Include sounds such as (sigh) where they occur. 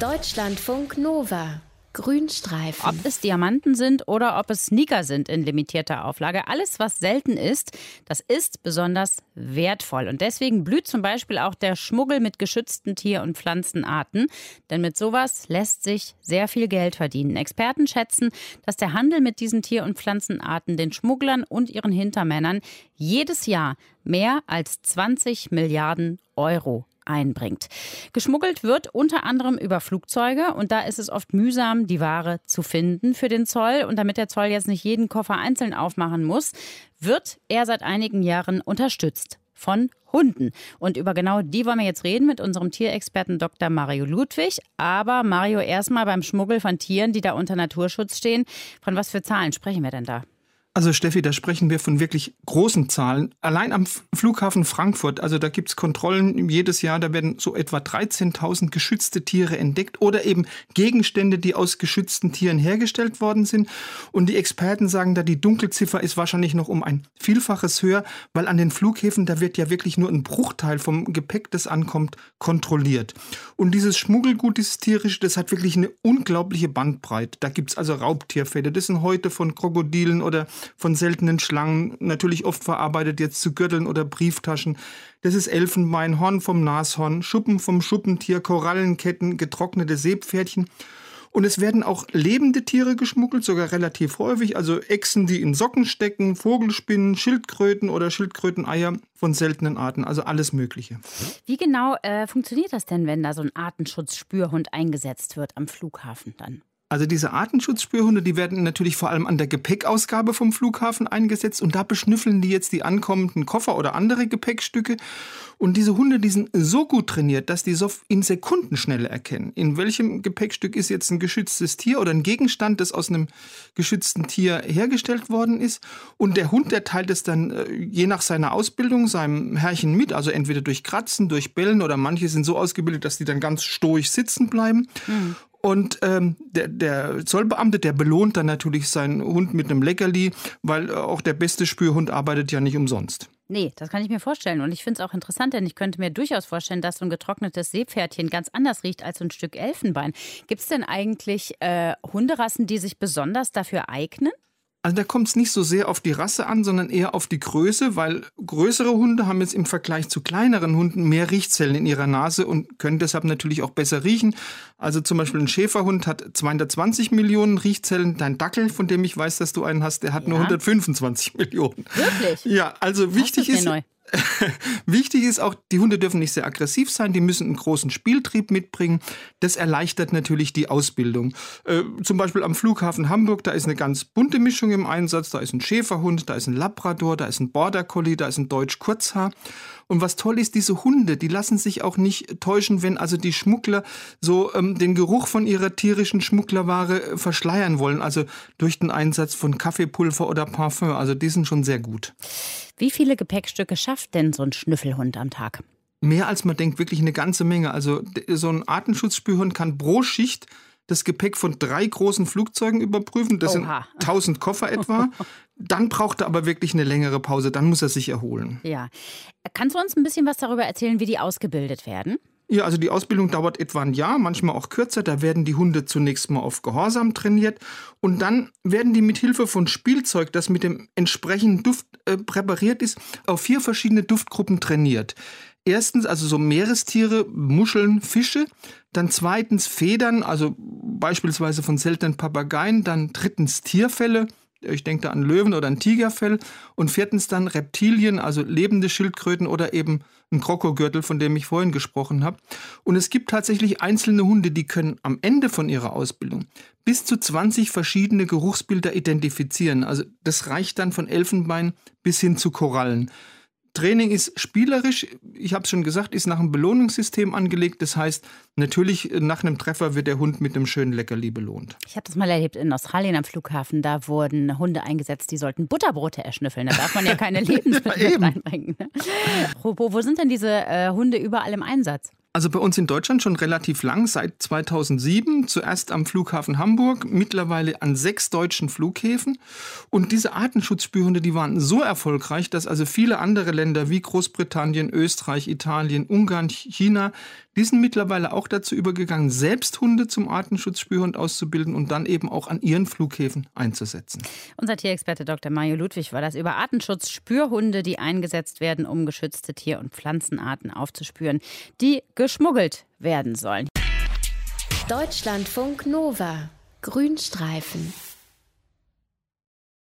Deutschlandfunk Nova. Grünstreifen. Ob es Diamanten sind oder ob es Sneaker sind in limitierter Auflage. Alles, was selten ist, das ist besonders wertvoll. Und deswegen blüht zum Beispiel auch der Schmuggel mit geschützten Tier- und Pflanzenarten. Denn mit sowas lässt sich sehr viel Geld verdienen. Experten schätzen, dass der Handel mit diesen Tier- und Pflanzenarten den Schmugglern und ihren Hintermännern jedes Jahr mehr als 20 Milliarden Euro einbringt. Geschmuggelt wird unter anderem über Flugzeuge und da ist es oft mühsam, die Ware zu finden für den Zoll. Und damit der Zoll jetzt nicht jeden Koffer einzeln aufmachen muss, wird er seit einigen Jahren unterstützt von Hunden. Und über genau die wollen wir jetzt reden mit unserem Tierexperten Dr. Mario Ludwig. Aber Mario, erstmal beim Schmuggel von Tieren, die da unter Naturschutz stehen. Von was für Zahlen sprechen wir denn da? Also Steffi, da sprechen wir von wirklich großen Zahlen. Allein am Flughafen Frankfurt, also da gibt's Kontrollen jedes Jahr, da werden so etwa 13.000 geschützte Tiere entdeckt oder eben Gegenstände, die aus geschützten Tieren hergestellt worden sind. Und die Experten sagen da, die Dunkelziffer ist wahrscheinlich noch um ein Vielfaches höher, weil an den Flughäfen, da wird ja wirklich nur ein Bruchteil vom Gepäck, das ankommt, kontrolliert. Und dieses Schmuggelgut, dieses tierische, das hat wirklich eine unglaubliche Bandbreite. Da gibt's also Raubtierfälle, das sind heute von Krokodilen oder von seltenen Schlangen, natürlich oft verarbeitet jetzt zu Gürteln oder Brieftaschen. Das ist Elfenbein, Horn vom Nashorn, Schuppen vom Schuppentier, Korallenketten, getrocknete Seepferdchen. Und es werden auch lebende Tiere geschmuggelt, sogar relativ häufig. Also Echsen, die in Socken stecken, Vogelspinnen, Schildkröten oder Schildkröteneier von seltenen Arten. Also alles Mögliche. Wie genau äh, funktioniert das denn, wenn da so ein Artenschutzspürhund eingesetzt wird am Flughafen dann? Also diese Artenschutzspürhunde, die werden natürlich vor allem an der Gepäckausgabe vom Flughafen eingesetzt und da beschnüffeln die jetzt die ankommenden Koffer oder andere Gepäckstücke. Und diese Hunde, die sind so gut trainiert, dass die so in Sekundenschnelle erkennen, in welchem Gepäckstück ist jetzt ein geschütztes Tier oder ein Gegenstand, das aus einem geschützten Tier hergestellt worden ist. Und der Hund, der teilt es dann äh, je nach seiner Ausbildung seinem Herrchen mit, also entweder durch Kratzen, durch Bellen oder manche sind so ausgebildet, dass die dann ganz stoisch sitzen bleiben. Mhm. Und ähm, der, der Zollbeamte, der belohnt dann natürlich seinen Hund mit einem Leckerli, weil äh, auch der beste Spürhund arbeitet ja nicht umsonst. Nee, das kann ich mir vorstellen. Und ich finde es auch interessant, denn ich könnte mir durchaus vorstellen, dass so ein getrocknetes Seepferdchen ganz anders riecht als so ein Stück Elfenbein. Gibt es denn eigentlich äh, Hunderassen, die sich besonders dafür eignen? Also da kommt es nicht so sehr auf die Rasse an, sondern eher auf die Größe, weil größere Hunde haben jetzt im Vergleich zu kleineren Hunden mehr Riechzellen in ihrer Nase und können deshalb natürlich auch besser riechen. Also zum Beispiel ein Schäferhund hat 220 Millionen Riechzellen. Dein Dackel, von dem ich weiß, dass du einen hast, der hat ja. nur 125 Millionen. Wirklich? Ja, also wichtig ist, neu. (laughs) Wichtig ist auch, die Hunde dürfen nicht sehr aggressiv sein, die müssen einen großen Spieltrieb mitbringen. Das erleichtert natürlich die Ausbildung. Äh, zum Beispiel am Flughafen Hamburg, da ist eine ganz bunte Mischung im Einsatz. Da ist ein Schäferhund, da ist ein Labrador, da ist ein Border Collie, da ist ein Deutsch Kurzhaar. Und was toll ist, diese Hunde, die lassen sich auch nicht täuschen, wenn also die Schmuggler so ähm, den Geruch von ihrer tierischen Schmugglerware äh, verschleiern wollen. Also durch den Einsatz von Kaffeepulver oder Parfum. Also die sind schon sehr gut. Wie viele Gepäckstücke schafft denn so ein Schnüffelhund am Tag? Mehr als man denkt, wirklich eine ganze Menge. Also so ein Artenschutzspürhund kann pro Schicht das Gepäck von drei großen Flugzeugen überprüfen. Das Oha. (laughs) sind 1000 Koffer etwa. Dann braucht er aber wirklich eine längere Pause. Dann muss er sich erholen. Ja. Kannst du uns ein bisschen was darüber erzählen, wie die ausgebildet werden? Ja, also die Ausbildung dauert etwa ein Jahr, manchmal auch kürzer. Da werden die Hunde zunächst mal auf Gehorsam trainiert und dann werden die mit Hilfe von Spielzeug, das mit dem entsprechenden Duft äh, präpariert ist, auf vier verschiedene Duftgruppen trainiert. Erstens also so Meerestiere, Muscheln, Fische. Dann zweitens Federn, also beispielsweise von seltenen Papageien. Dann drittens Tierfälle, ich denke da an Löwen oder ein Tigerfell. Und viertens dann Reptilien, also lebende Schildkröten oder eben ein Krokogürtel, von dem ich vorhin gesprochen habe. Und es gibt tatsächlich einzelne Hunde, die können am Ende von ihrer Ausbildung bis zu 20 verschiedene Geruchsbilder identifizieren. Also das reicht dann von Elfenbein bis hin zu Korallen. Training ist spielerisch, ich habe es schon gesagt, ist nach einem Belohnungssystem angelegt. Das heißt, natürlich äh, nach einem Treffer wird der Hund mit einem schönen Leckerli belohnt. Ich habe das mal erlebt in Australien am Flughafen. Da wurden Hunde eingesetzt, die sollten Butterbrote erschnüffeln. Da darf man ja keine (laughs) Lebensmittel ja, reinbringen. Ne? Wo sind denn diese äh, Hunde überall im Einsatz? Also bei uns in Deutschland schon relativ lang, seit 2007. Zuerst am Flughafen Hamburg, mittlerweile an sechs deutschen Flughäfen. Und diese Artenschutzspürhunde, die waren so erfolgreich, dass also viele andere Länder wie Großbritannien, Österreich, Italien, Ungarn, China Die sind mittlerweile auch dazu übergegangen, selbst Hunde zum Artenschutzspürhund auszubilden und dann eben auch an ihren Flughäfen einzusetzen. Unser Tierexperte Dr. Mario Ludwig war das über Artenschutzspürhunde, die eingesetzt werden, um geschützte Tier- und Pflanzenarten aufzuspüren, die geschmuggelt werden sollen. Deutschlandfunk Nova Grünstreifen